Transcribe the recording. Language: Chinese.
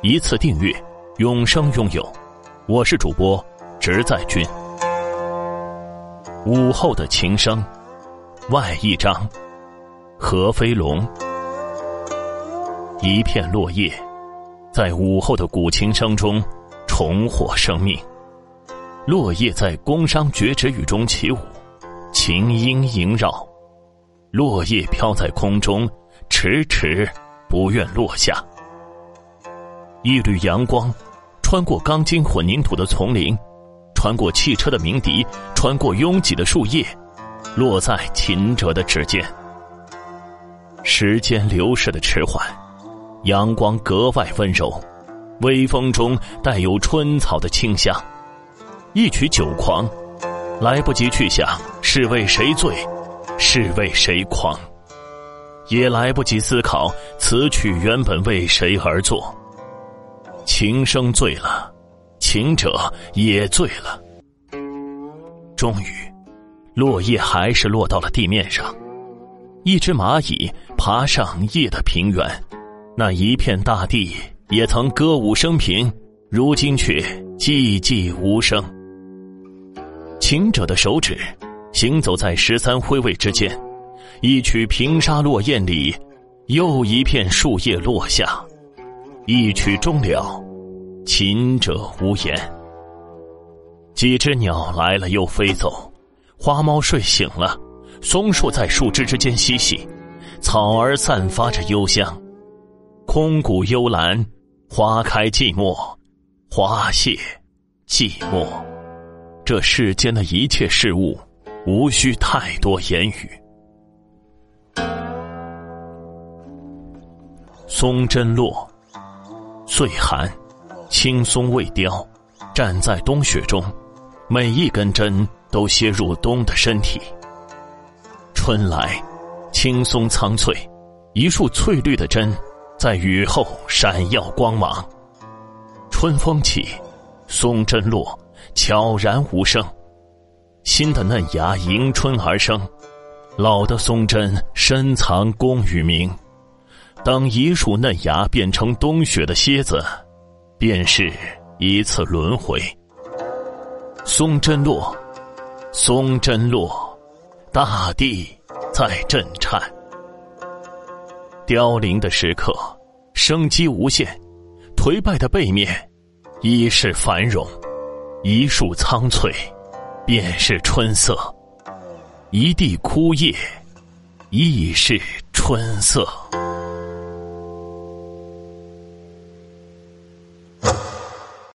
一次订阅，永生拥有。我是主播直在君。午后的琴声，外一张，何飞龙。一片落叶，在午后的古琴声中重获生命。落叶在宫商角徵羽中起舞，琴音萦绕，落叶飘在空中。迟迟不愿落下。一缕阳光，穿过钢筋混凝土的丛林，穿过汽车的鸣笛，穿过拥挤的树叶，落在秦者的指尖。时间流逝的迟缓，阳光格外温柔，微风中带有春草的清香。一曲酒狂，来不及去想是为谁醉，是为谁狂。也来不及思考此曲原本为谁而作。琴声醉了，琴者也醉了。终于，落叶还是落到了地面上。一只蚂蚁爬上叶的平原，那一片大地也曾歌舞升平，如今却寂寂无声。琴者的手指行走在十三挥位之间。一曲平沙落雁里，又一片树叶落下。一曲终了，琴者无言。几只鸟来了又飞走，花猫睡醒了，松树在树枝之间嬉戏，草儿散发着幽香。空谷幽兰，花开寂寞，花谢寂寞。这世间的一切事物，无需太多言语。松针落，岁寒，青松未凋，站在冬雪中，每一根针都楔入冬的身体。春来，青松苍翠，一束翠绿的针，在雨后闪耀光芒。春风起，松针落，悄然无声，新的嫩芽迎春而生，老的松针深藏功与名。当一束嫩芽变成冬雪的蝎子，便是一次轮回。松针落，松针落，大地在震颤。凋零的时刻，生机无限；颓败的背面，已是繁荣。一树苍翠，便是春色；一地枯叶，亦是春色。